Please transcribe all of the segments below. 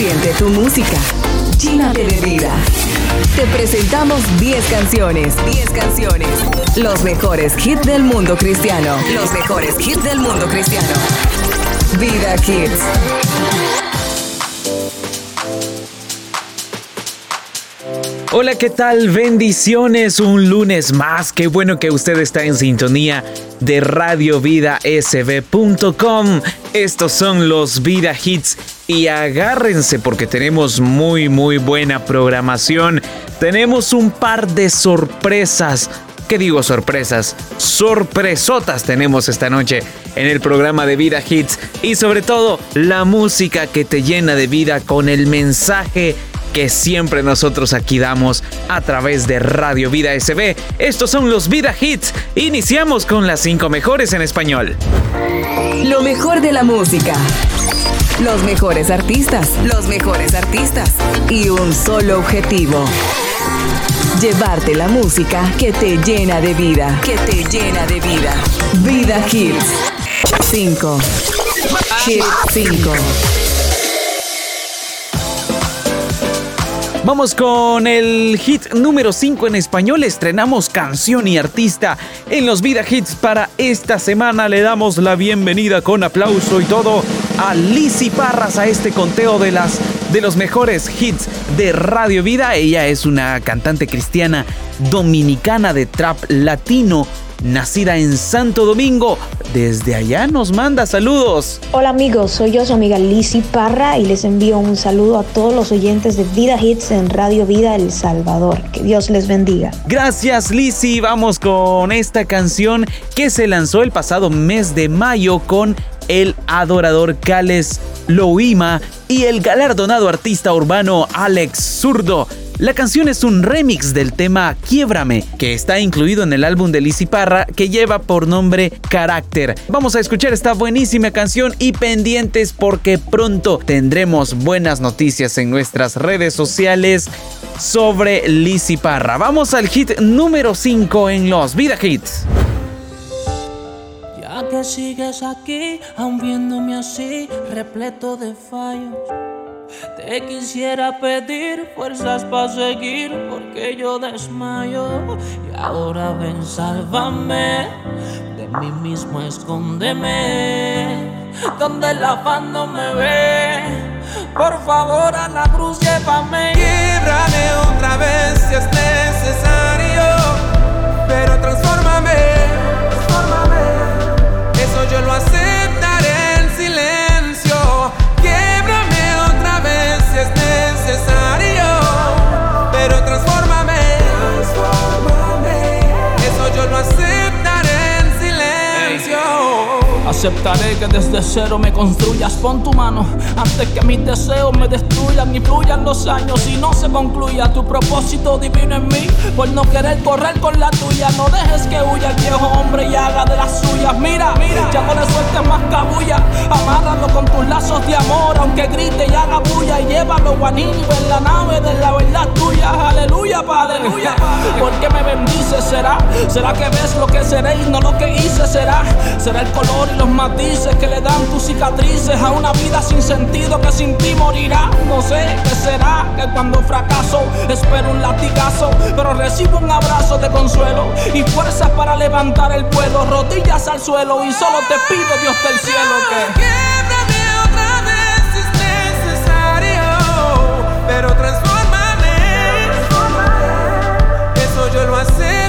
Siente tu música. Llénate de. Te presentamos 10 canciones. 10 canciones. Los mejores hits del mundo cristiano. Los mejores hits del mundo cristiano. Vida Kids. Hola, ¿qué tal? Bendiciones, un lunes más. Qué bueno que usted está en sintonía de radiovidasb.com. Estos son los Vida Hits y agárrense porque tenemos muy muy buena programación. Tenemos un par de sorpresas. ¿Qué digo sorpresas? Sorpresotas tenemos esta noche en el programa de Vida Hits y sobre todo la música que te llena de vida con el mensaje que siempre nosotros aquí damos a través de Radio Vida SB. Estos son los Vida Hits. Iniciamos con las cinco mejores en español. Lo mejor de la música. Los mejores artistas. Los mejores artistas. Y un solo objetivo. Llevarte la música que te llena de vida. Que te llena de vida. Vida Hits. 5. Hit 5. Vamos con el hit número 5 en español. Estrenamos canción y artista en los Vida Hits para esta semana. Le damos la bienvenida con aplauso y todo a Lizzy Parras a este conteo de las de los mejores hits de Radio Vida. Ella es una cantante cristiana dominicana de trap latino nacida en Santo Domingo. Desde allá nos manda saludos. Hola amigos, soy yo, su amiga Lizzy Parra y les envío un saludo a todos los oyentes de Vida Hits en Radio Vida El Salvador. Que Dios les bendiga. Gracias Lizzy, vamos con esta canción que se lanzó el pasado mes de mayo con el adorador Cales Loima y el galardonado artista urbano Alex Zurdo. La canción es un remix del tema Quiebrame, que está incluido en el álbum de Lizzy Parra que lleva por nombre Carácter. Vamos a escuchar esta buenísima canción y pendientes porque pronto tendremos buenas noticias en nuestras redes sociales sobre Lizzy Parra. Vamos al hit número 5 en los Vida Hits. Que sigues aquí, aún viéndome así, repleto de fallos. Te quisiera pedir fuerzas para seguir porque yo desmayo. Y ahora ven, sálvame. De mí mismo escóndeme. Donde el afán no me ve. Por favor a la cruz llévame. Quiebrame otra vez si es necesario. Pero transfórmame. Aceptaré que desde cero me construyas. Pon tu mano antes que mis deseos me destruyan y fluyan los años y no se concluya tu propósito divino en mí. Por no querer correr con la tuya, no dejes que huya el viejo hombre y haga de las suyas. Mira, mira, ya no le sueltes más cabulla. Amárralo con tus lazos de amor, aunque grite y haga bulla. Y llévalo guanillo en la nave de la verdad tuya. Aleluya, Padre. Aleluya, ¿Por qué me bendices? ¿Será? ¿Será que ves lo que seré y no lo que hice? ¿Será? ¿Será el color y los matices que le dan tus cicatrices a una vida sin sentido que sin ti morirá? No sé qué será que cuando fracaso espero un latigazo, pero recibo un abrazo de consuelo y fuerzas para levantar el vuelo, rodillas al suelo y solo te pido Dios del cielo que. Pero transfórmame. Eso yo lo aceptaré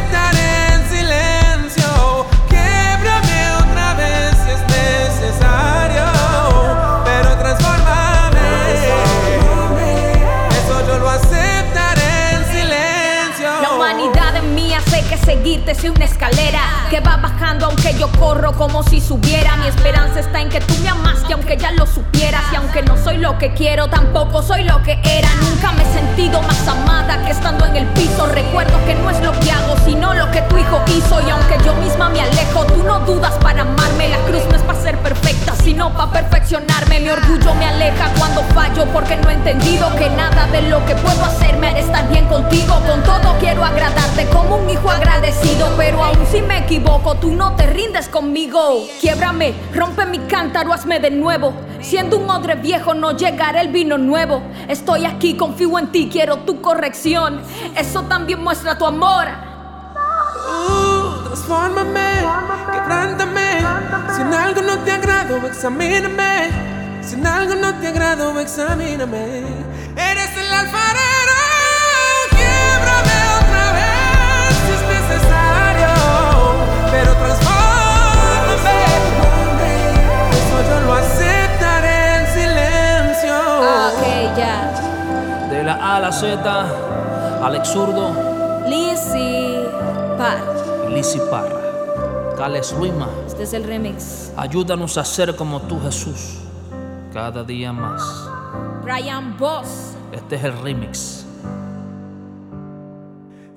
una escalera que va aunque yo corro como si subiera. Mi esperanza está en que tú me amaste aunque ya lo supieras. Y aunque no soy lo que quiero, tampoco soy lo que era. Nunca me he sentido más amada que estando en el piso. Recuerdo que no es lo que hago, sino lo que tu hijo hizo. Y aunque yo misma me alejo, tú no dudas para amarme. La cruz no es para ser perfecta, sino para perfeccionarme. Mi orgullo me aleja cuando fallo porque no he entendido que nada de lo que puedo hacer me hará estar bien contigo. Con todo quiero agradarte como un hijo agradecido, pero aún si me equivoco, tú no te rindes conmigo. Quiebrame, rompe mi cántaro, hazme de nuevo. Siendo un odre viejo no llegará el vino nuevo. Estoy aquí, confío en ti, quiero tu corrección. Eso también muestra tu amor. Uh, transfórmame, quebrántame. Si en algo no te agrado, examíname. Si en algo no te agrado, examíname. Eres el alfarero. Quiebrame De la A a la Z, Alex Zurdo, Lizzy Par. Lizzy Parra, Cales Luima. Este es el remix. Ayúdanos a ser como tú, Jesús, cada día más. Brian Boss. Este es el remix.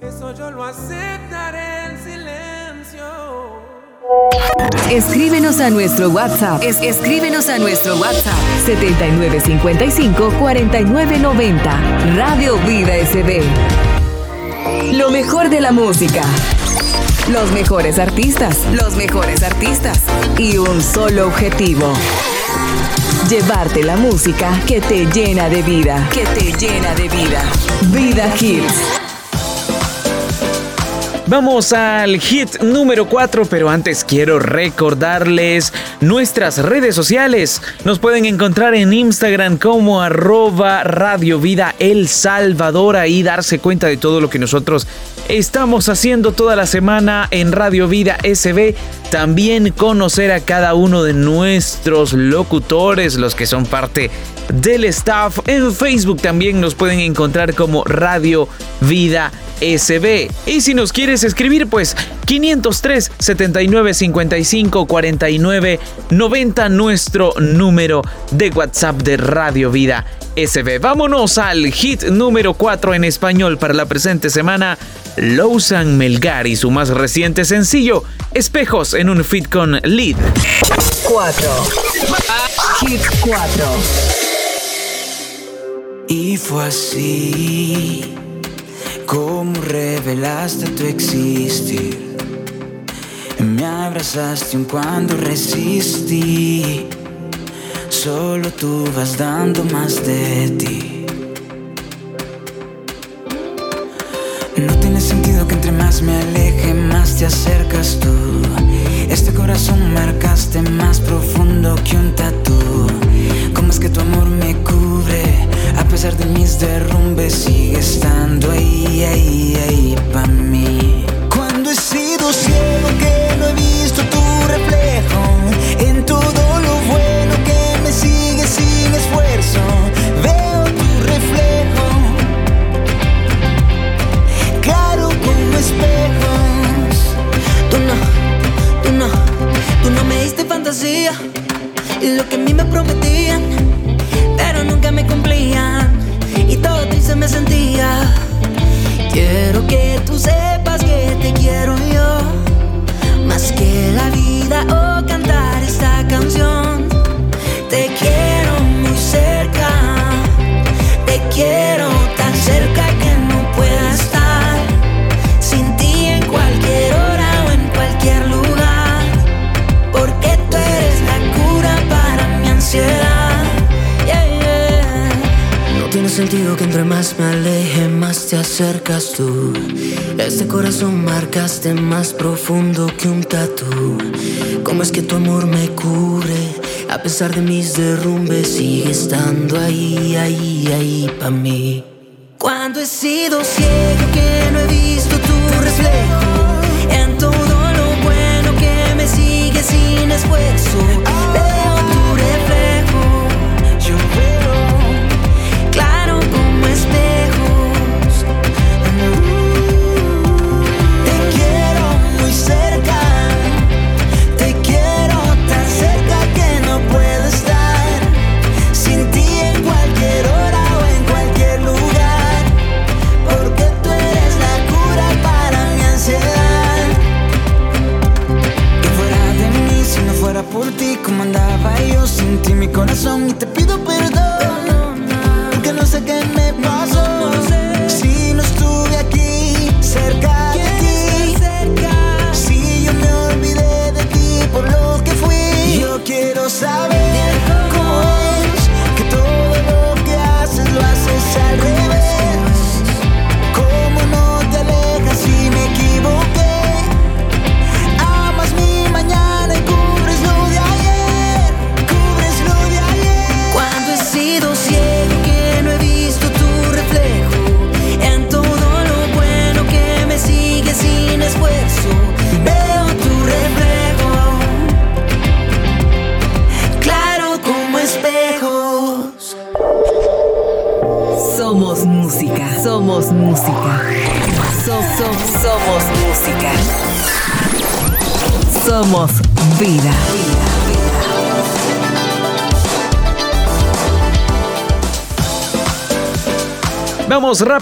Eso yo lo aceptaré en silencio. Escríbenos a nuestro WhatsApp. Es- escríbenos a nuestro WhatsApp 7955-4990. Radio Vida SB. Lo mejor de la música. Los mejores artistas. Los mejores artistas. Y un solo objetivo. Llevarte la música que te llena de vida. Que te llena de vida. Vida Hits. Vamos al hit número 4, pero antes quiero recordarles nuestras redes sociales. Nos pueden encontrar en Instagram como arroba Radio Vida El Salvador, ahí darse cuenta de todo lo que nosotros estamos haciendo toda la semana en Radio Vida SB. También conocer a cada uno de nuestros locutores, los que son parte del staff. En Facebook también nos pueden encontrar como Radio Vida SB. Y si nos quieres escribir, pues 503 79 55 49 90 nuestro número de WhatsApp de Radio Vida SB. Vámonos al hit número 4 en español para la presente semana. Lowsan Melgar y su más reciente sencillo, Espejos en un fit con Lead. 4. Hit 4. Y fue así como revelaste tu existir. Me abrazaste un cuando resistí. Solo tú vas dando más de ti. No tiene sentido que entre más me aleje, más te acercas tú. Este corazón marcaste más profundo que un tatu. ¿Cómo es que tu amor me cubre? A pesar de mis derrumbes, sigue estando ahí, ahí, ahí para mí. Cuando he sido ciego que no he visto tu reflejo en todo y lo que a mí me prometían, pero nunca me cumplían y todo triste me sentía. Quiero que tú sepas que te quiero yo, más que la vida o cantar esta canción. Te quiero muy cerca, te quiero sentido que entre más me aleje, más te acercas tú. Este corazón marcaste más profundo que un tatu. ¿Cómo es que tu amor me cubre? A pesar de mis derrumbes, sigue estando ahí, ahí, ahí para mí. Cuando he sido ciego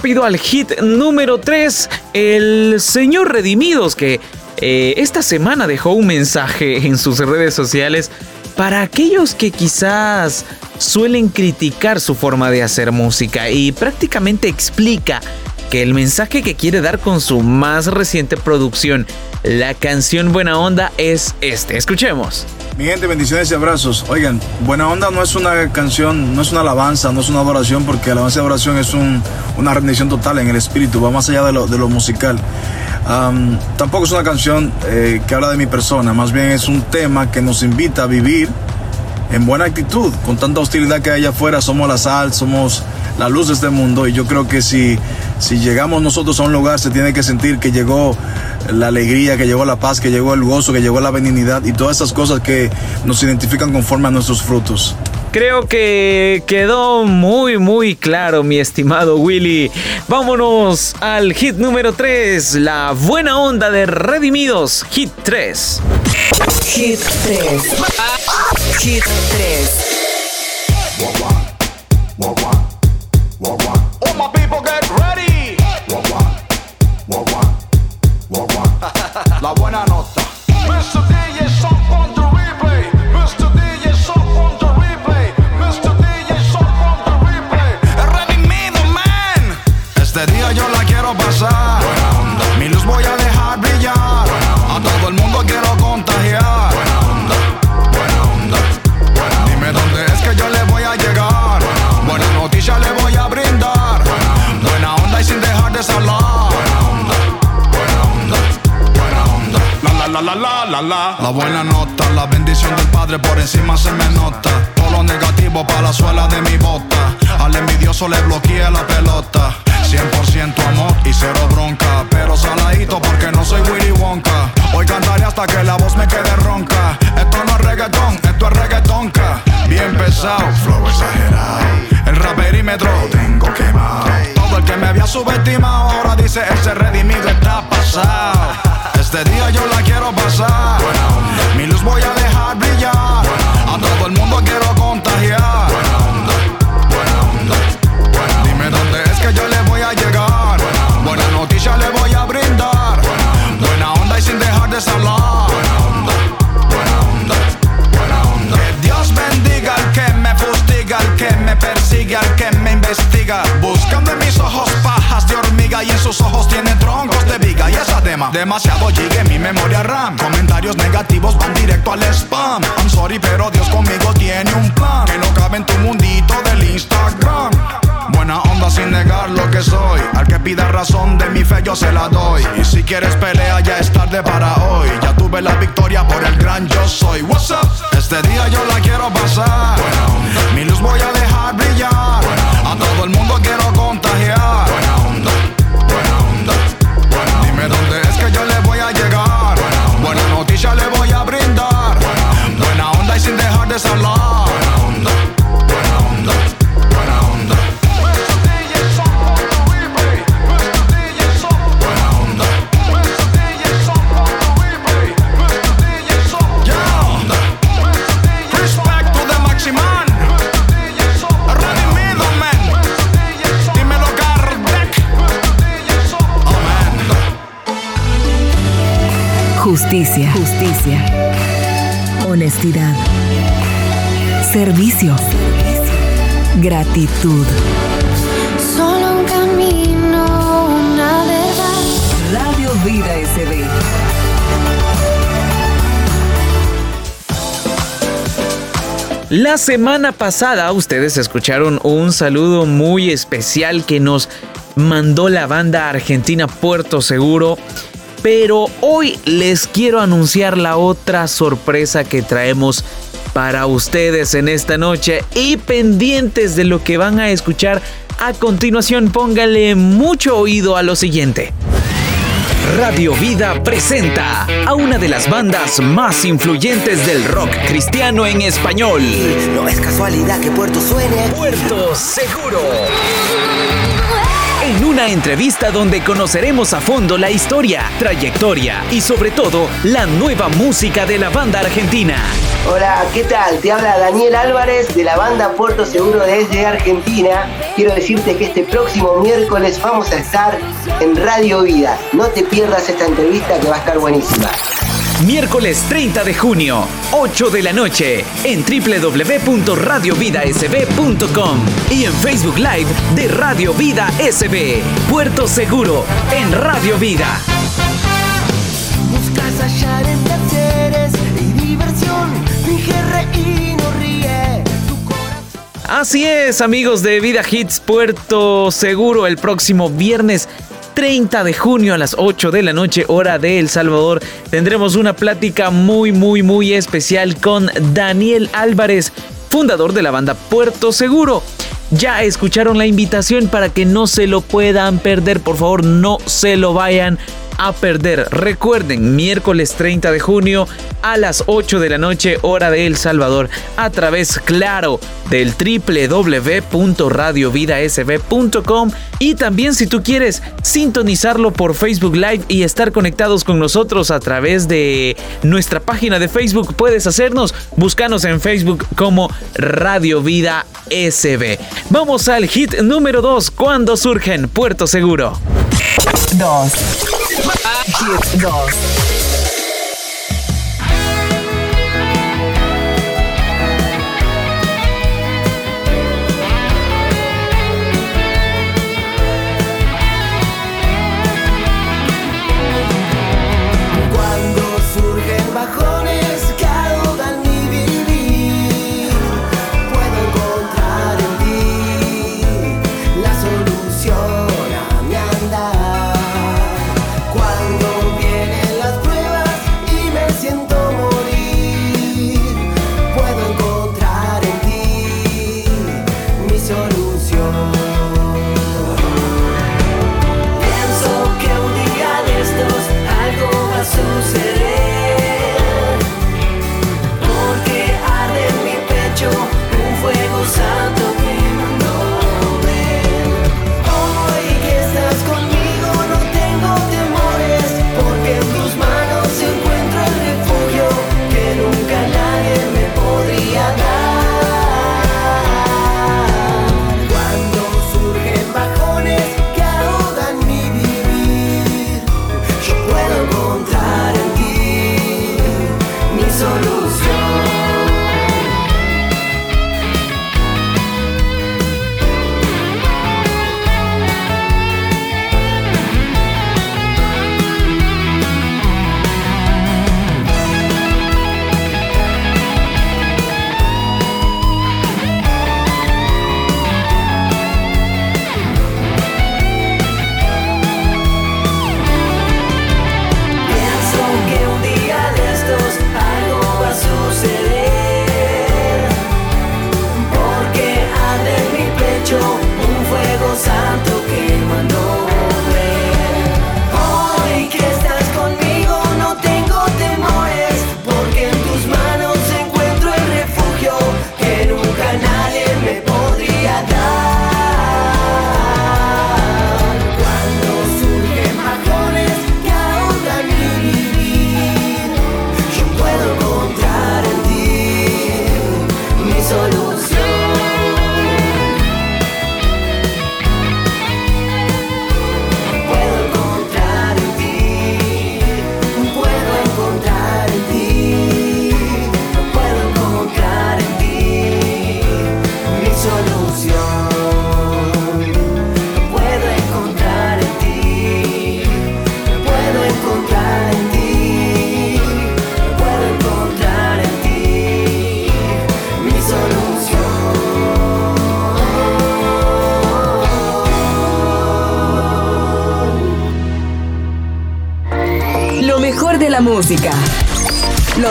rápido al hit número 3, el señor Redimidos, que eh, esta semana dejó un mensaje en sus redes sociales para aquellos que quizás suelen criticar su forma de hacer música y prácticamente explica que el mensaje que quiere dar con su más reciente producción, la canción Buena Onda, es este. Escuchemos. Mi gente, bendiciones y abrazos. Oigan, Buena Onda no es una canción, no es una alabanza, no es una adoración, porque alabanza y adoración es una rendición total en el espíritu, va más allá de lo, musical. tampoco es una canción eh, que habla de mi persona, más bien es un tema que nos invita a vivir en buena actitud. Con tanta hostilidad que hay afuera, somos la sal, somos la luz de este mundo y yo creo que si, si llegamos nosotros a un lugar se tiene que sentir que llegó la alegría, que llegó la paz, que llegó el gozo, que llegó la benignidad y todas esas cosas que nos identifican conforme a nuestros frutos. Creo que quedó muy muy claro mi estimado Willy. Vámonos al hit número 3, la buena onda de Redimidos, hit 3. Hit 3. Hit 3. La buena nota, la bendición del Padre por encima se me nota. Todo lo negativo para la suela de mi bota. Al envidioso le bloqueé la pelota. 100% amor y cero bronca. Pero saladito porque no soy Willy Wonka. Hoy cantaré hasta que la voz me quede ronca. Esto no es reggaetón, esto es reggaetonca. Bien pesado, flow exagerado. El raperímetro lo tengo quemado. Todo el que me había subestimado ahora dice ese redimido está pasado. Este día yo la quiero pasar. Mi luz voy a dejar brillar. A todo el mundo quiero contagiar. Buena onda, buena onda, Dime dónde es que yo le voy a llegar. Buena noticia le voy a brindar. Buena onda y sin dejar de hablar. Buena onda, buena onda, buena onda. Que Dios bendiga al que me fustiga, al que me persigue, al que me investiga. Buscando en mis ojos pajas de hormiga y en sus ojos tiene Demasiado llegue en mi memoria RAM. Comentarios negativos van directo al spam. I'm sorry, pero Dios conmigo tiene un plan que no cabe en tu mundito del Instagram. Buena onda sin negar lo que soy. Al que pida razón de mi fe yo se la doy. Y si quieres pelea ya es tarde para hoy. Ya tuve la victoria por el gran yo soy. What's up? Este día yo la quiero pasar. Mi luz voy a dejar brillar. A todo el mundo quiero contagiar. Buena onda, Buena noticia le voy Justicia, justicia, honestidad, servicio. servicio gratitud. Solo un camino, una verdad. Radio Vida SB. La semana pasada ustedes escucharon un saludo muy especial que nos mandó la banda argentina Puerto Seguro. Pero hoy les quiero anunciar la otra sorpresa que traemos para ustedes en esta noche y pendientes de lo que van a escuchar a continuación póngale mucho oído a lo siguiente. Radio Vida presenta a una de las bandas más influyentes del rock cristiano en español. No es casualidad que Puerto suene. Puerto Seguro. En una entrevista donde conoceremos a fondo la historia, trayectoria y sobre todo la nueva música de la banda argentina. Hola, ¿qué tal? Te habla Daniel Álvarez de la banda Puerto Seguro desde Argentina. Quiero decirte que este próximo miércoles vamos a estar en Radio Vida. No te pierdas esta entrevista que va a estar buenísima. Miércoles 30 de junio, 8 de la noche, en www.radiovidasb.com y en Facebook Live de Radio Vida SB. Puerto Seguro, en Radio Vida. Buscas hallar en placeres y diversión, finge reír, no ríe. Así es, amigos de Vida Hits Puerto Seguro, el próximo viernes 30 de junio a las 8 de la noche, hora de El Salvador, tendremos una plática muy, muy, muy especial con Daniel Álvarez, fundador de la banda Puerto Seguro. Ya escucharon la invitación para que no se lo puedan perder, por favor, no se lo vayan a perder. Recuerden, miércoles 30 de junio a las 8 de la noche, hora de El Salvador, a través, claro, del www.radiovidasb.com y también si tú quieres sintonizarlo por Facebook Live y estar conectados con nosotros a través de nuestra página de Facebook, puedes hacernos, búscanos en Facebook como Radio Vida SB. Vamos al hit número 2, cuando surgen Puerto Seguro. 2. Hit 2.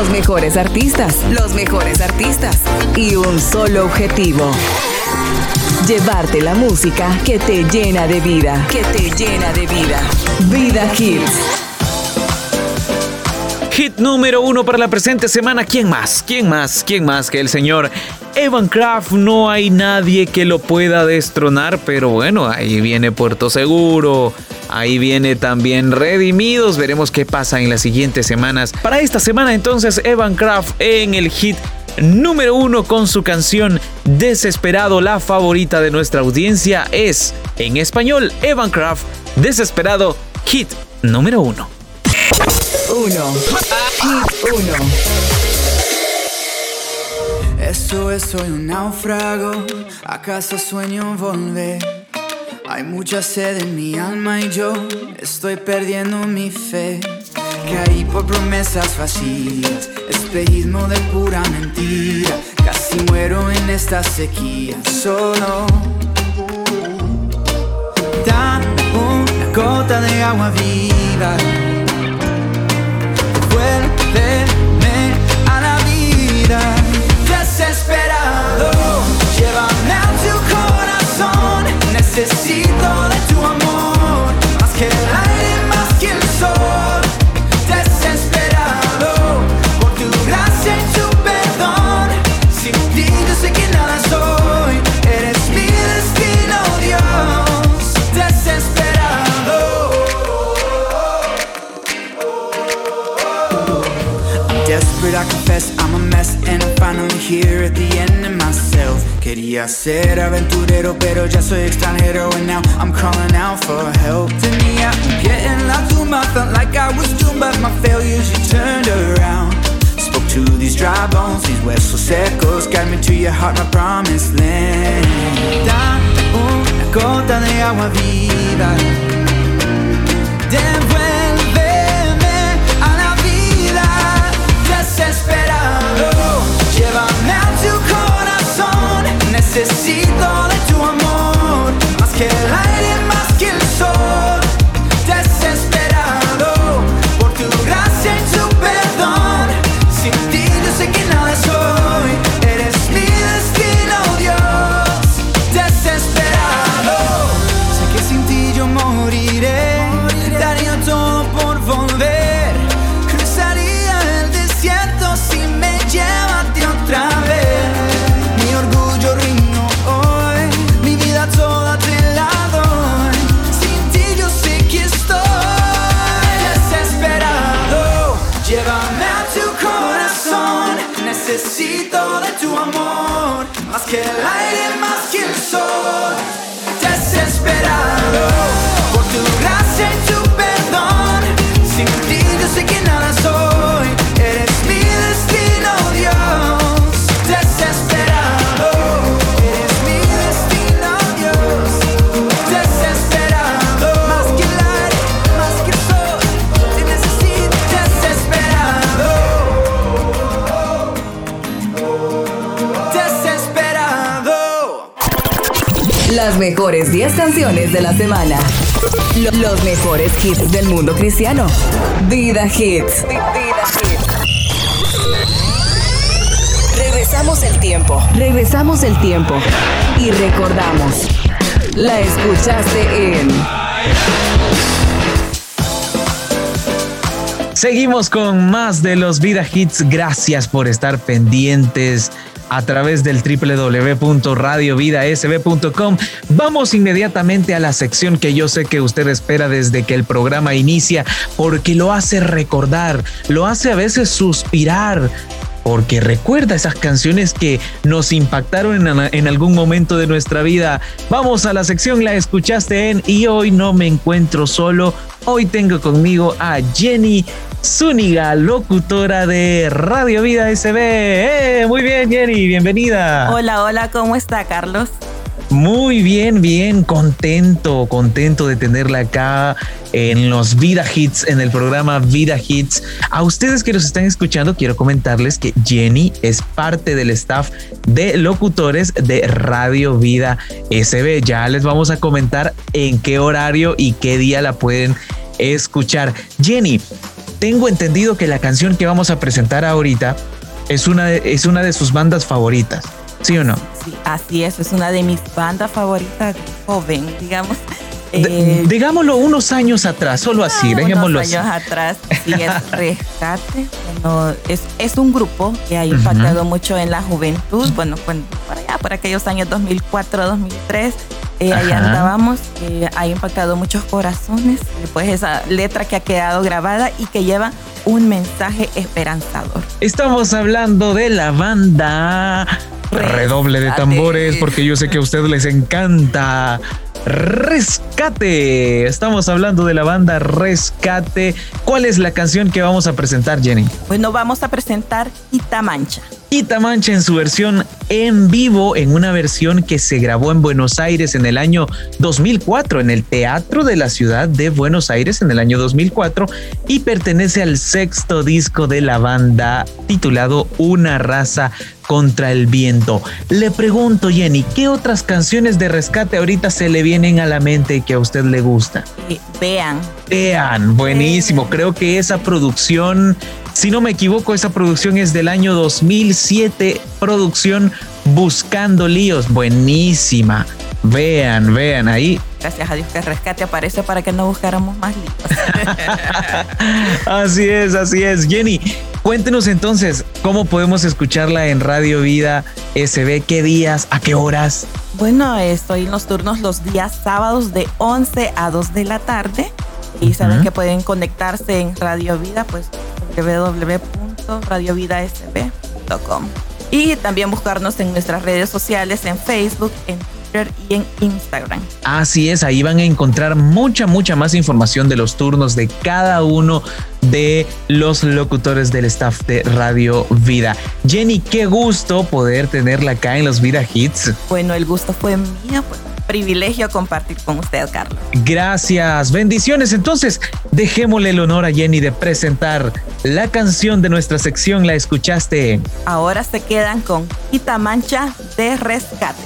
Los mejores artistas, los mejores artistas y un solo objetivo. Llevarte la música que te llena de vida, que te llena de vida. Vida Hits. Hit número uno para la presente semana. ¿Quién más? ¿Quién más? ¿Quién más que el señor Evan Kraft? No hay nadie que lo pueda destronar, pero bueno, ahí viene Puerto Seguro. Ahí viene también Redimidos. Veremos qué pasa en las siguientes semanas. Para esta semana entonces Evan Kraft en el hit número uno con su canción Desesperado. La favorita de nuestra audiencia es en español Evan Kraft Desesperado hit número uno. 1. Hit 1. Eso es, soy un náufrago, acaso sueño volver. Hay mucha sed en mi alma y yo estoy perdiendo mi fe. Caí por promesas vacías, espejismo de pura mentira. Casi muero en esta sequía, solo. Dame una gota de agua viva Vuélveme Necesito mess And I'm finally here at the end of myself. Quería ser aventurero pero ya soy extranjero And now I'm calling out for help. Tenía un pie en la tumba Felt like I was doomed But my failures you turned around. Spoke to these dry bones These huesos secos Guide me to your heart, my promised land. Dame una gota de agua viva. Devuélveme Necesito de tu amor. Más que el aire, mejores 10 canciones de la semana. Lo- Los mejores hits del mundo cristiano. Vida Hits. Vida Hits. Regresamos el tiempo. Regresamos el tiempo. Y recordamos. La escuchaste en Seguimos con más de los Vida Hits. Gracias por estar pendientes a través del www.radiovidasb.com. Vamos inmediatamente a la sección que yo sé que usted espera desde que el programa inicia, porque lo hace recordar, lo hace a veces suspirar. Porque recuerda esas canciones que nos impactaron en, en algún momento de nuestra vida. Vamos a la sección, la escuchaste en Y hoy no me encuentro solo. Hoy tengo conmigo a Jenny Zúñiga, locutora de Radio Vida SB. ¡Eh! Muy bien, Jenny, bienvenida. Hola, hola, ¿cómo está Carlos? Muy bien, bien, contento, contento de tenerla acá en los Vida Hits, en el programa Vida Hits. A ustedes que nos están escuchando, quiero comentarles que Jenny es parte del staff de locutores de Radio Vida SB. Ya les vamos a comentar en qué horario y qué día la pueden escuchar. Jenny, tengo entendido que la canción que vamos a presentar ahorita es una de, es una de sus bandas favoritas. ¿Sí o no? Sí, así es, es una de mis bandas favoritas joven, digamos. Eh, digámoslo unos años atrás, solo así, ah, dejémoslo unos años atrás, sí, es Rescate. Bueno, es, es un grupo que ha impactado mucho en la juventud. Bueno, por allá, por aquellos años 2004, 2003. Eh, ahí andábamos, eh, ha impactado muchos corazones, pues esa letra que ha quedado grabada y que lleva un mensaje esperanzador. Estamos hablando de la banda Redoble de tambores, porque yo sé que a ustedes les encanta Rescate. Estamos hablando de la banda Rescate. ¿Cuál es la canción que vamos a presentar, Jenny? Bueno, vamos a presentar Itamancha. Itamancha en su versión en vivo, en una versión que se grabó en Buenos Aires en el año 2004, en el Teatro de la Ciudad de Buenos Aires en el año 2004 y pertenece al sexto disco de la banda titulado Una raza contra el viento. Le pregunto, Jenny, ¿qué otras canciones de rescate ahorita se le vienen a la mente que a usted le gusta? vean. Vean, buenísimo. Creo que esa producción, si no me equivoco, esa producción es del año 2007, producción Buscando Líos, buenísima. Vean, vean ahí. Gracias a Dios que Rescate aparece para que no buscáramos más líos. así es, así es. Jenny, Cuéntenos entonces cómo podemos escucharla en Radio Vida SB, qué días, a qué horas. Bueno, estoy en los turnos los días sábados de 11 a 2 de la tarde y saben que pueden conectarse en Radio Vida, pues www.radiovidasb.com y también buscarnos en nuestras redes sociales en Facebook, en y en Instagram. Así es, ahí van a encontrar mucha, mucha más información de los turnos de cada uno de los locutores del staff de Radio Vida. Jenny, qué gusto poder tenerla acá en los Vida Hits. Bueno, el gusto fue mío, pues privilegio compartir con usted, Carlos. Gracias, bendiciones. Entonces, dejémosle el honor a Jenny de presentar la canción de nuestra sección. ¿La escuchaste? Ahora se quedan con Quita Mancha de Rescate.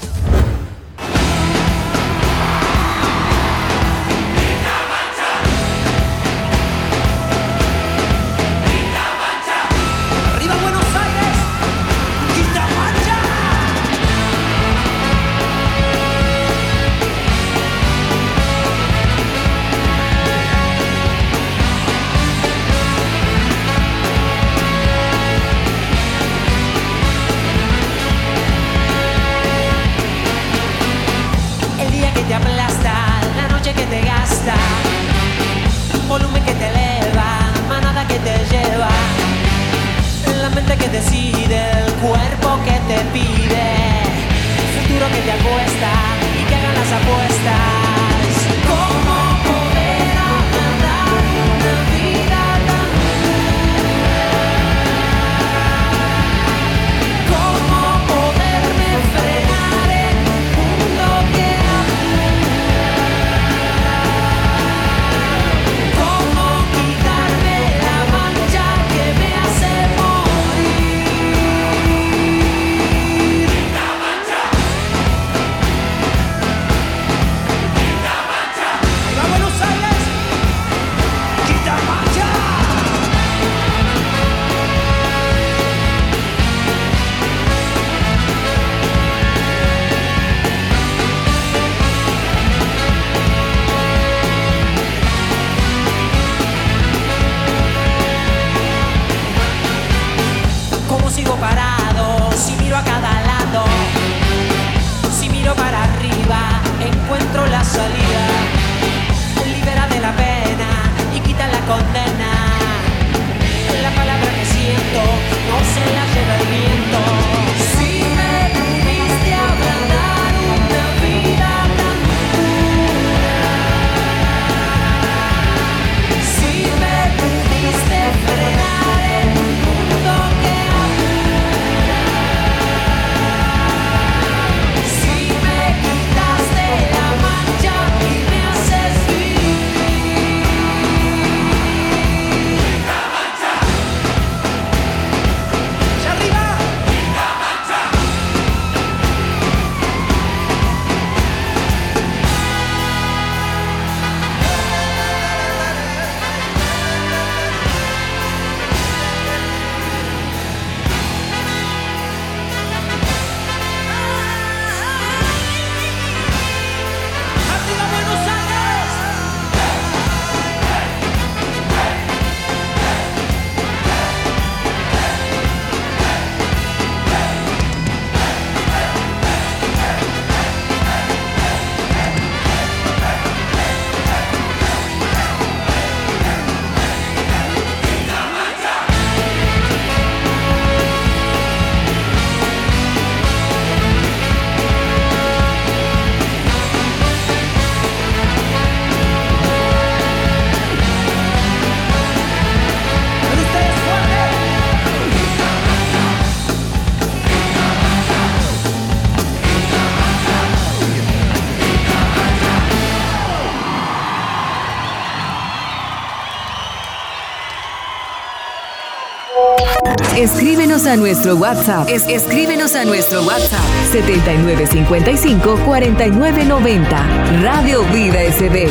Nuestro WhatsApp. Es, escríbenos a nuestro WhatsApp 7955-4990. Radio Vida SB.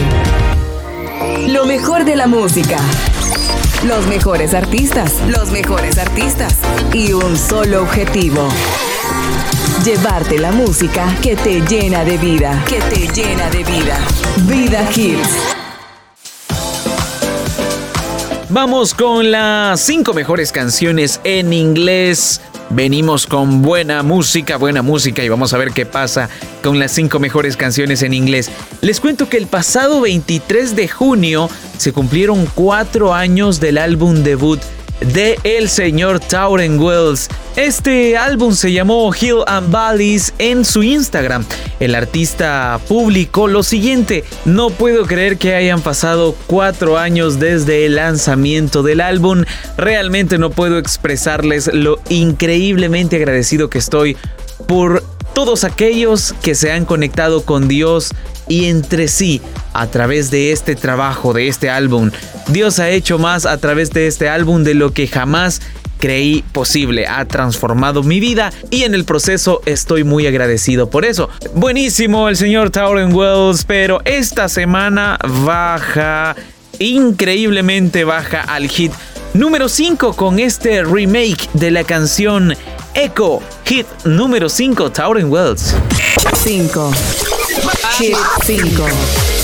Lo mejor de la música. Los mejores artistas. Los mejores artistas. Y un solo objetivo. Llevarte la música que te llena de vida. Que te llena de vida. Vida Hills. Vamos con las cinco mejores canciones en inglés. Venimos con buena música, buena música y vamos a ver qué pasa con las cinco mejores canciones en inglés. Les cuento que el pasado 23 de junio se cumplieron cuatro años del álbum debut de el señor Tauren Wells. Este álbum se llamó Hill and Valleys en su Instagram. El artista publicó lo siguiente, no puedo creer que hayan pasado cuatro años desde el lanzamiento del álbum, realmente no puedo expresarles lo increíblemente agradecido que estoy por todos aquellos que se han conectado con Dios y entre sí a través de este trabajo, de este álbum. Dios ha hecho más a través de este álbum de lo que jamás creí posible. Ha transformado mi vida y en el proceso estoy muy agradecido por eso. Buenísimo el señor Tauren Wells, pero esta semana baja, increíblemente baja al hit número 5 con este remake de la canción Echo, hit número 5 Tauren Wells. 5. Hit 5.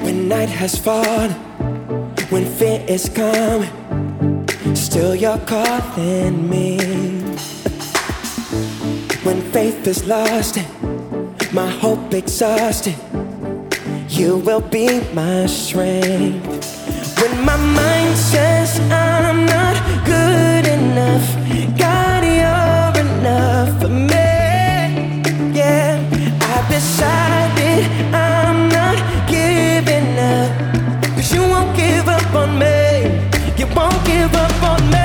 When night has fallen, when fear is coming, still you're calling me. When faith is lost, my hope exhausted. You will be my strength. When my mind says I'm not good enough, God, you're enough for me. Yeah, I've decided I'm not giving up. Cause you won't give up on me. You won't give up on me.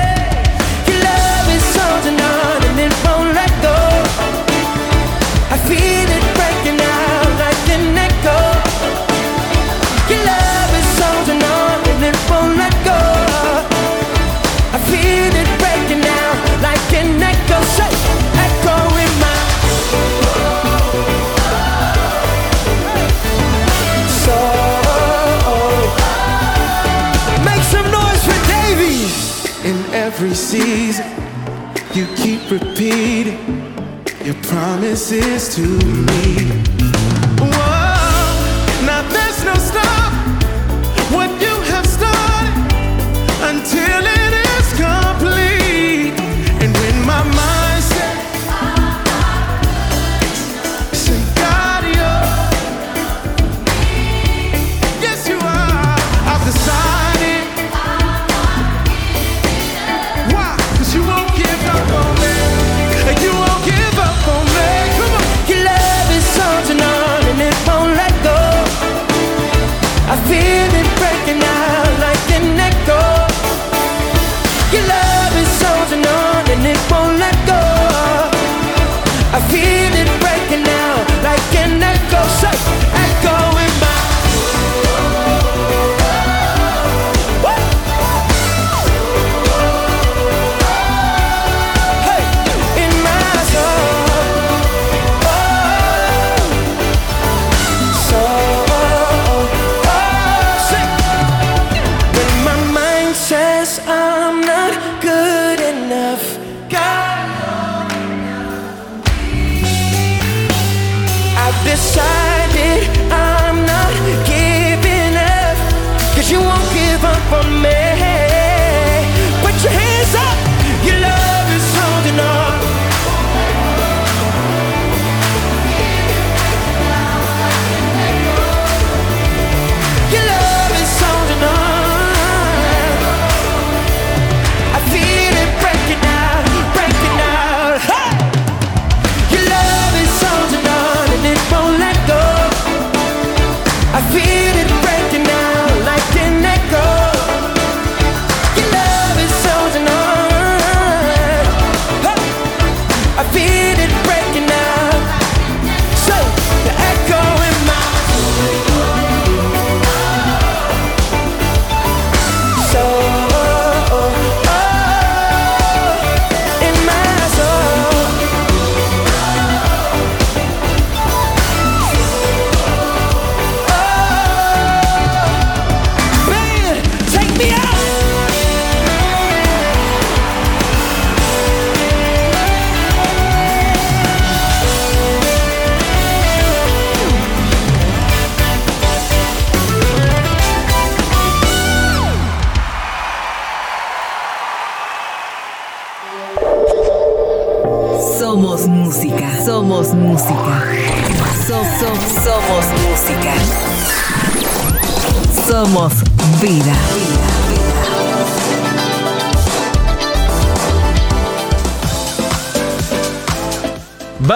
Season, you keep repeating your promises to me.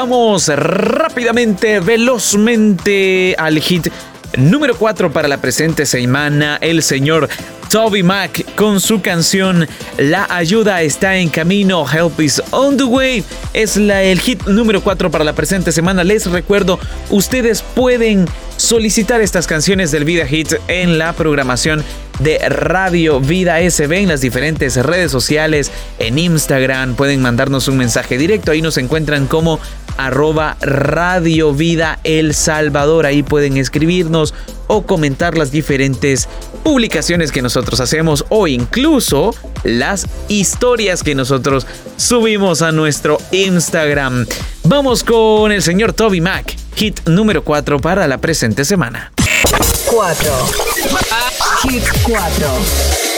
Vamos rápidamente, velozmente al hit número 4 para la presente semana, el señor Toby Mac con su canción La ayuda está en camino, Help is on the way. Es la, el hit número 4 para la presente semana. Les recuerdo, ustedes pueden solicitar estas canciones del Vida Hits en la programación de Radio Vida SB en las diferentes redes sociales, en Instagram, pueden mandarnos un mensaje directo, ahí nos encuentran como arroba Radio Vida El Salvador, ahí pueden escribirnos o comentar las diferentes publicaciones que nosotros hacemos o incluso las historias que nosotros subimos a nuestro Instagram. Vamos con el señor Toby Mac, hit número 4 para la presente semana. 4. Hit 4.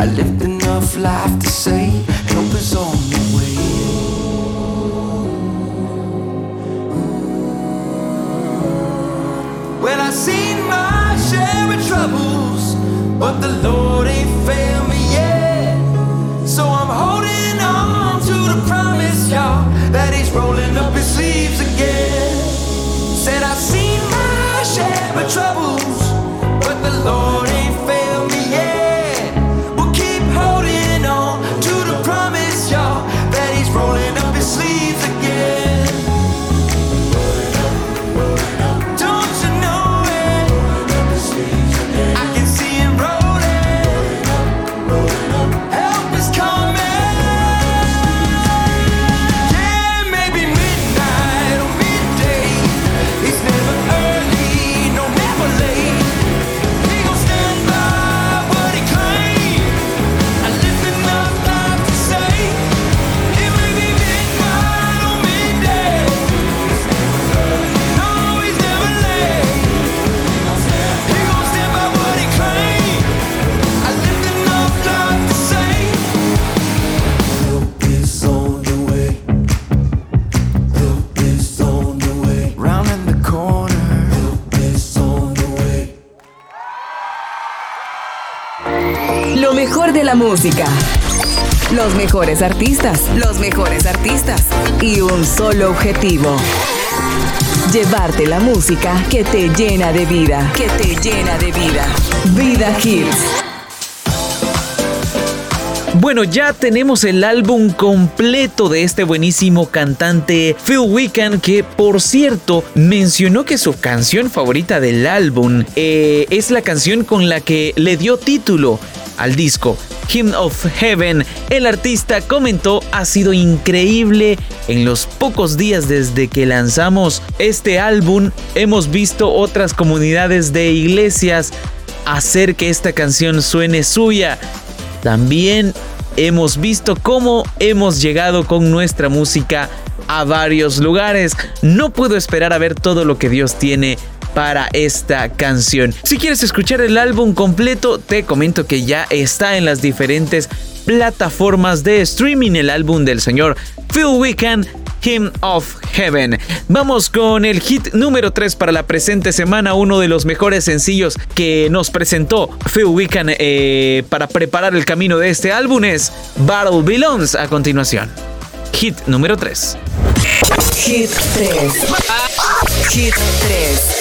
I lived enough life to say help is on the way. Well, I seen my share of troubles, but the Lord ain't failed me yet. So I'm holding on to the promise, y'all, that He's rolling up. Música. Los mejores artistas, los mejores artistas y un solo objetivo. Llevarte la música que te llena de vida, que te llena de vida. Vida Hits. Bueno, ya tenemos el álbum completo de este buenísimo cantante Phil Wiccan, que por cierto mencionó que su canción favorita del álbum eh, es la canción con la que le dio título al disco. Hymn of Heaven, el artista comentó, ha sido increíble en los pocos días desde que lanzamos este álbum. Hemos visto otras comunidades de iglesias hacer que esta canción suene suya. También hemos visto cómo hemos llegado con nuestra música a varios lugares. No puedo esperar a ver todo lo que Dios tiene para esta canción. Si quieres escuchar el álbum completo, te comento que ya está en las diferentes plataformas de streaming el álbum del señor Phil Wiccan Hymn of Heaven. Vamos con el hit número 3 para la presente semana, uno de los mejores sencillos que nos presentó Phil Wiccan eh, para preparar el camino de este álbum es Battle Belongs a continuación. Hit número 3. Hit 3. Hit 3.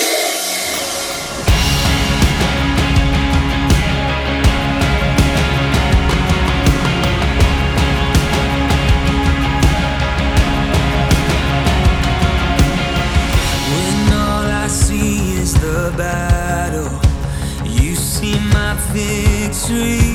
tree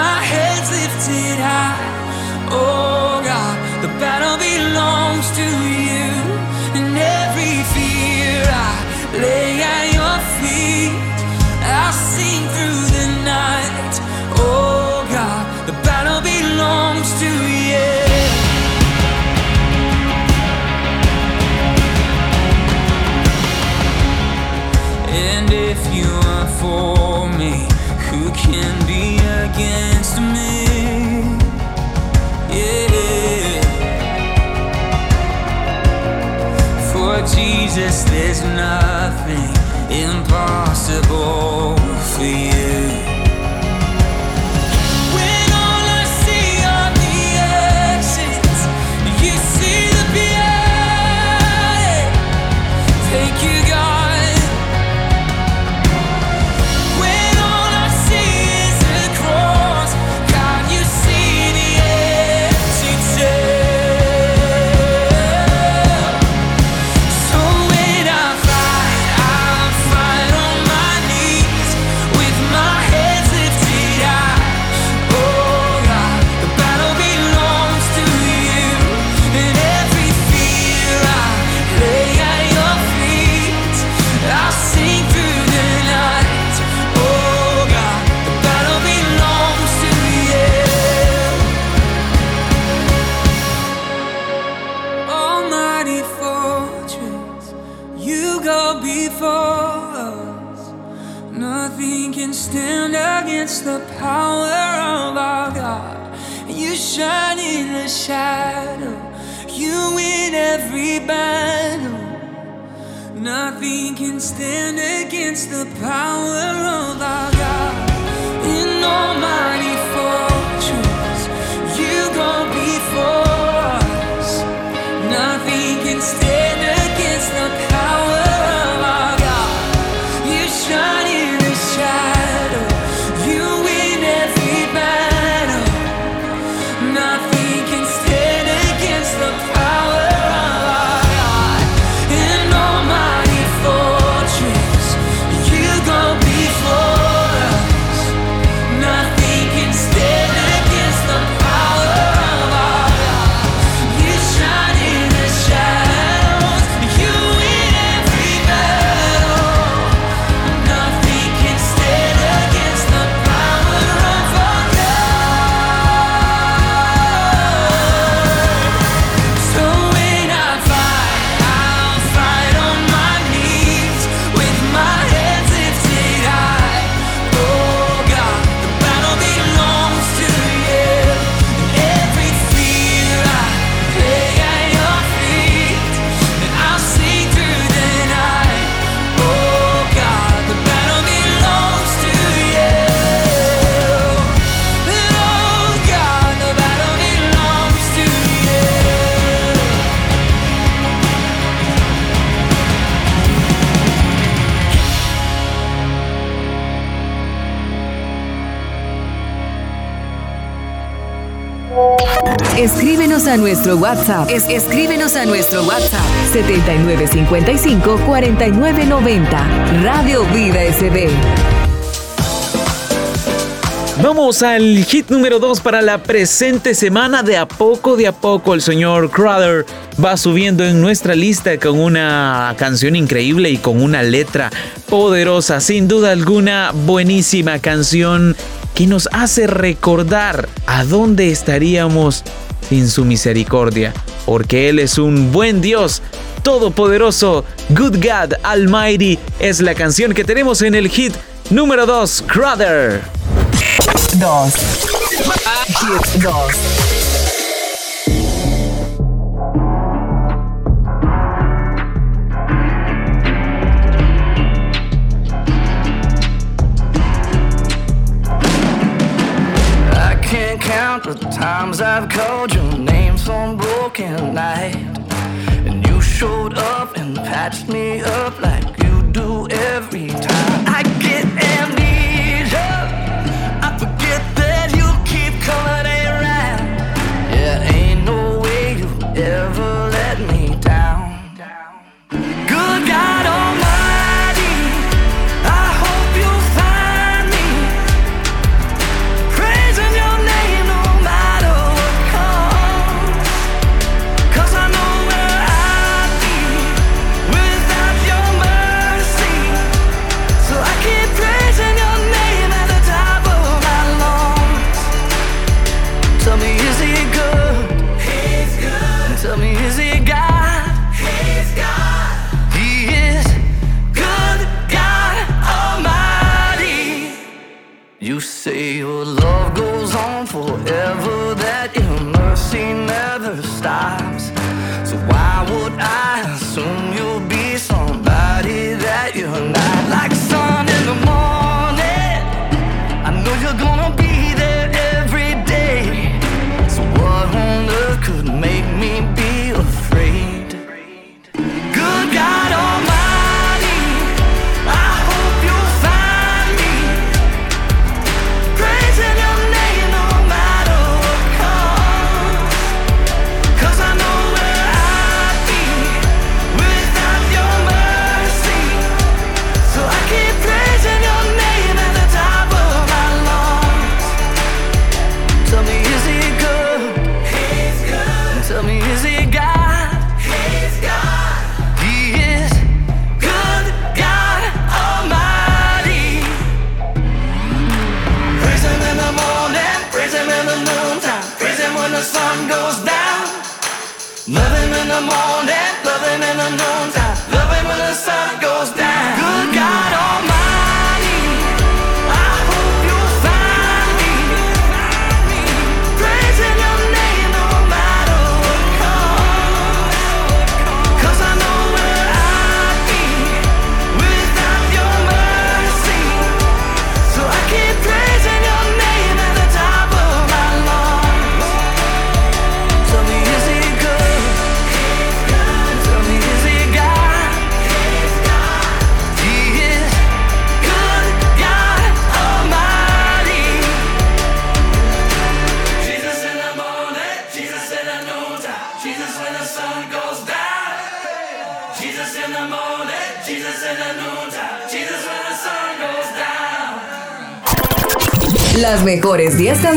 my heads lifted high. Oh God, the battle belongs to you, and every fear I lay against me? Yeah. For Jesus, there's nothing impossible for you. Nothing can stand against the power of our A nuestro WhatsApp. Es, escríbenos a nuestro WhatsApp 7955-4990. Radio Vida SB. Vamos al hit número 2 para la presente semana. De a poco, de a poco, el señor Crowder va subiendo en nuestra lista con una canción increíble y con una letra poderosa. Sin duda alguna, buenísima canción que nos hace recordar a dónde estaríamos sin su misericordia. Porque Él es un buen Dios todopoderoso. Good God Almighty es la canción que tenemos en el hit número 2, Crowder. 2. Hit 2. Count the times I've called your name some broken night. And you showed up and patched me up like you do every time.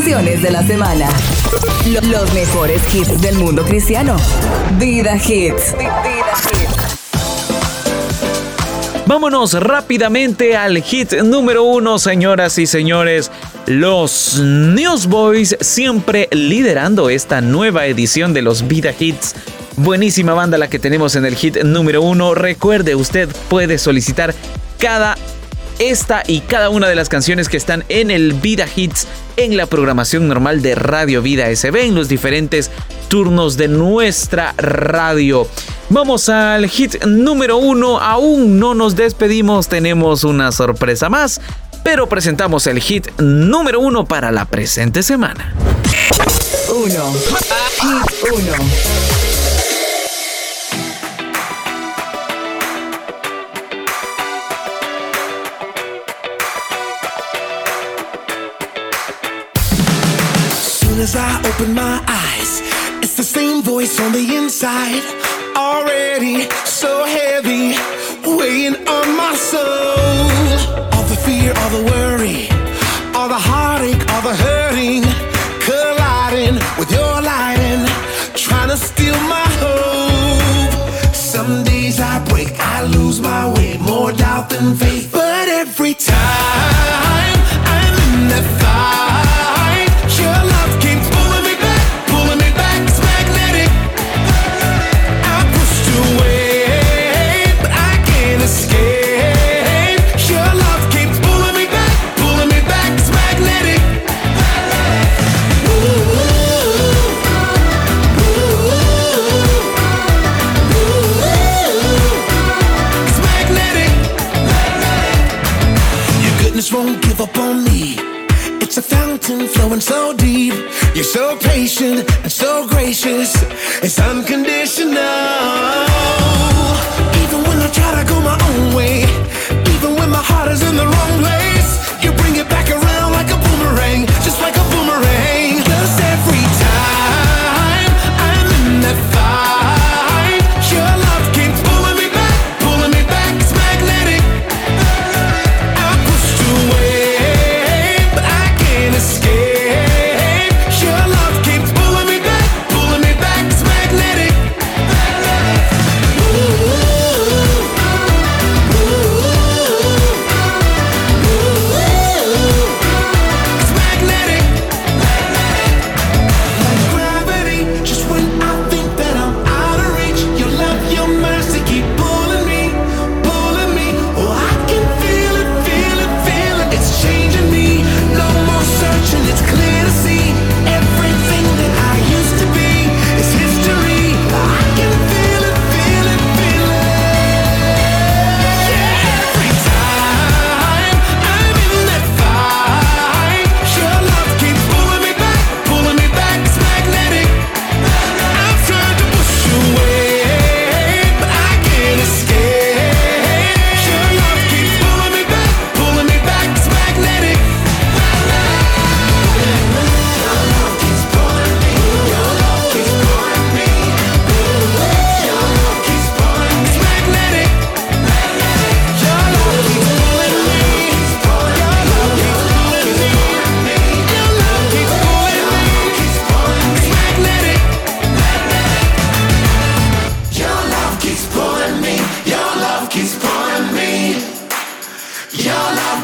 De la semana. Lo- Los mejores hits del mundo cristiano. Vida Hits. Vámonos rápidamente al hit número uno, señoras y señores. Los Newsboys siempre liderando esta nueva edición de los Vida Hits. Buenísima banda la que tenemos en el hit número uno. Recuerde, usted puede solicitar cada esta y cada una de las canciones que están en el Vida Hits en la programación normal de Radio Vida SB en los diferentes turnos de nuestra radio. Vamos al hit número uno. Aún no nos despedimos, tenemos una sorpresa más, pero presentamos el hit número uno para la presente semana. 1. Hit 1. Open my eyes, it's the same voice on the inside. Already so heavy, weighing on my soul. All the fear, all the worry, all the heartache, all the hurting, colliding with your lighting, trying to steal my hope. Some days I break, I lose my way, more doubt than faith. But every time fountain flowing so deep. You're so patient and so gracious. It's unconditional. Even when I try to go my own way, even when my heart is in the wrong place,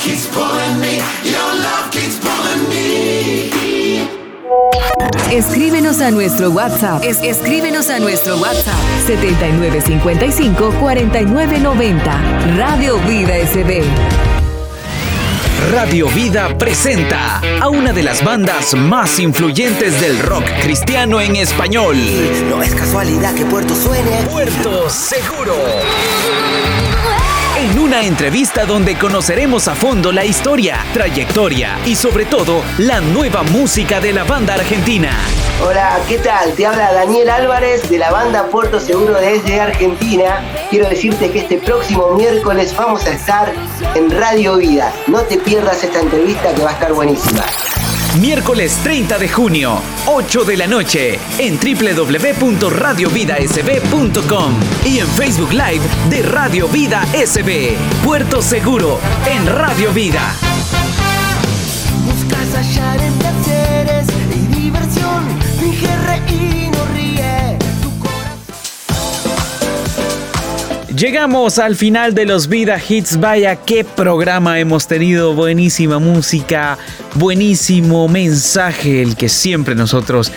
keeps pulling me. Your love keeps pulling me. Escríbenos a nuestro WhatsApp. Es- escríbenos a nuestro WhatsApp 7955-4990. Radio Vida SB. Radio Vida presenta a una de las bandas más influyentes del rock cristiano en español. No es casualidad que Puerto suene. Puerto Seguro. Una entrevista donde conoceremos a fondo la historia, trayectoria y sobre todo la nueva música de la banda argentina. Hola, ¿qué tal? Te habla Daniel Álvarez de la banda Puerto Seguro desde Argentina. Quiero decirte que este próximo miércoles vamos a estar en Radio Vida. No te pierdas esta entrevista que va a estar buenísima. Miércoles 30 de junio, 8 de la noche, en www.radiovidasb.com y en Facebook Live de Radio Vida SB. Puerto Seguro, en Radio Vida. Llegamos al final de los Vida Hits. Vaya, qué programa hemos tenido. Buenísima música, buenísimo mensaje, el que siempre nosotros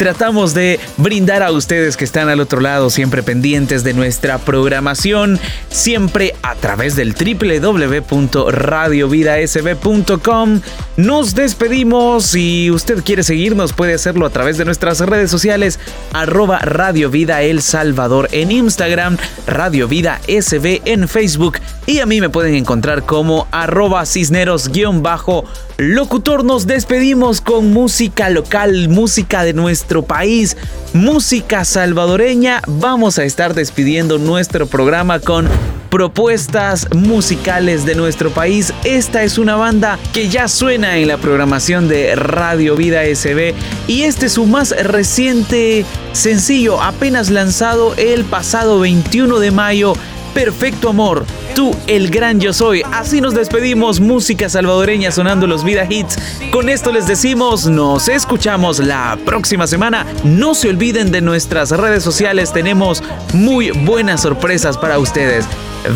tratamos de brindar a ustedes que están al otro lado, siempre pendientes de nuestra programación, siempre a través del www.radiovidasb.com. Nos despedimos. Si usted quiere seguirnos, puede hacerlo a través de nuestras redes sociales, arroba Radio Vida El Salvador en Instagram, Radio Vida SB en Facebook y a mí me pueden encontrar como arroba cisneros-locutor. Nos despedimos con música local, música de nuestro país, música salvadoreña. Vamos a estar despidiendo nuestro programa con propuestas musicales de nuestro país. Esta es una banda que ya suena en la programación de Radio Vida SB y este es su más reciente sencillo, apenas lanzado el pasado 21 de mayo Perfecto Amor, tú el gran yo soy. Así nos despedimos, música salvadoreña sonando los Vida Hits. Con esto les decimos, nos escuchamos la próxima semana. No se olviden de nuestras redes sociales, tenemos muy buenas sorpresas para ustedes.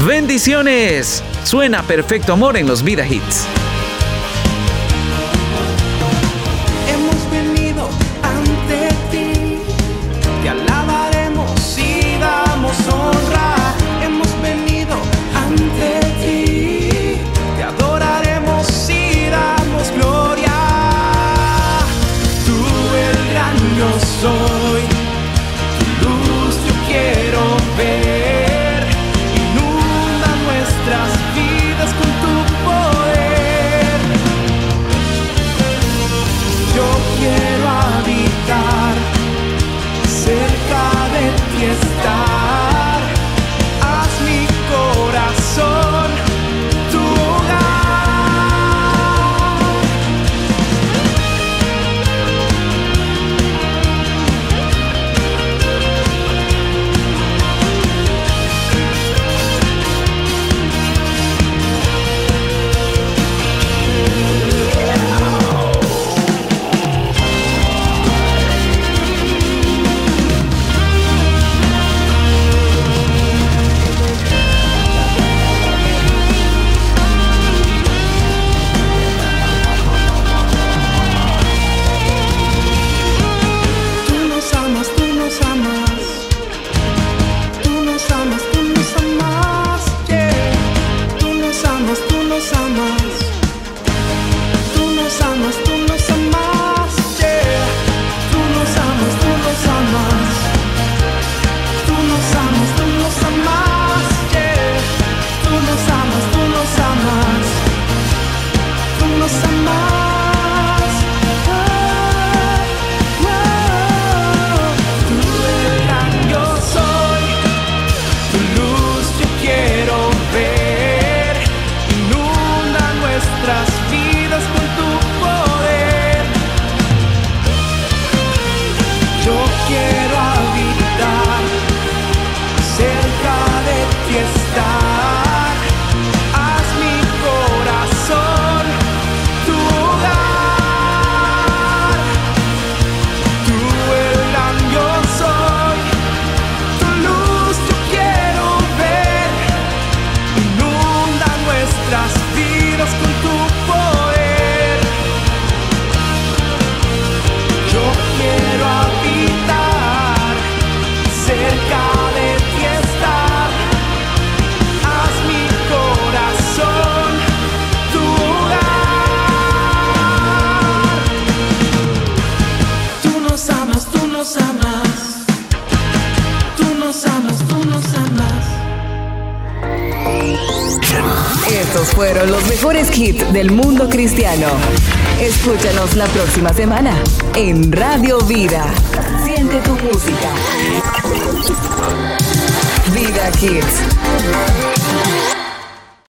Bendiciones. Suena Perfecto Amor en los Vida Hits. Escúchanos la próxima semana en Radio Vida.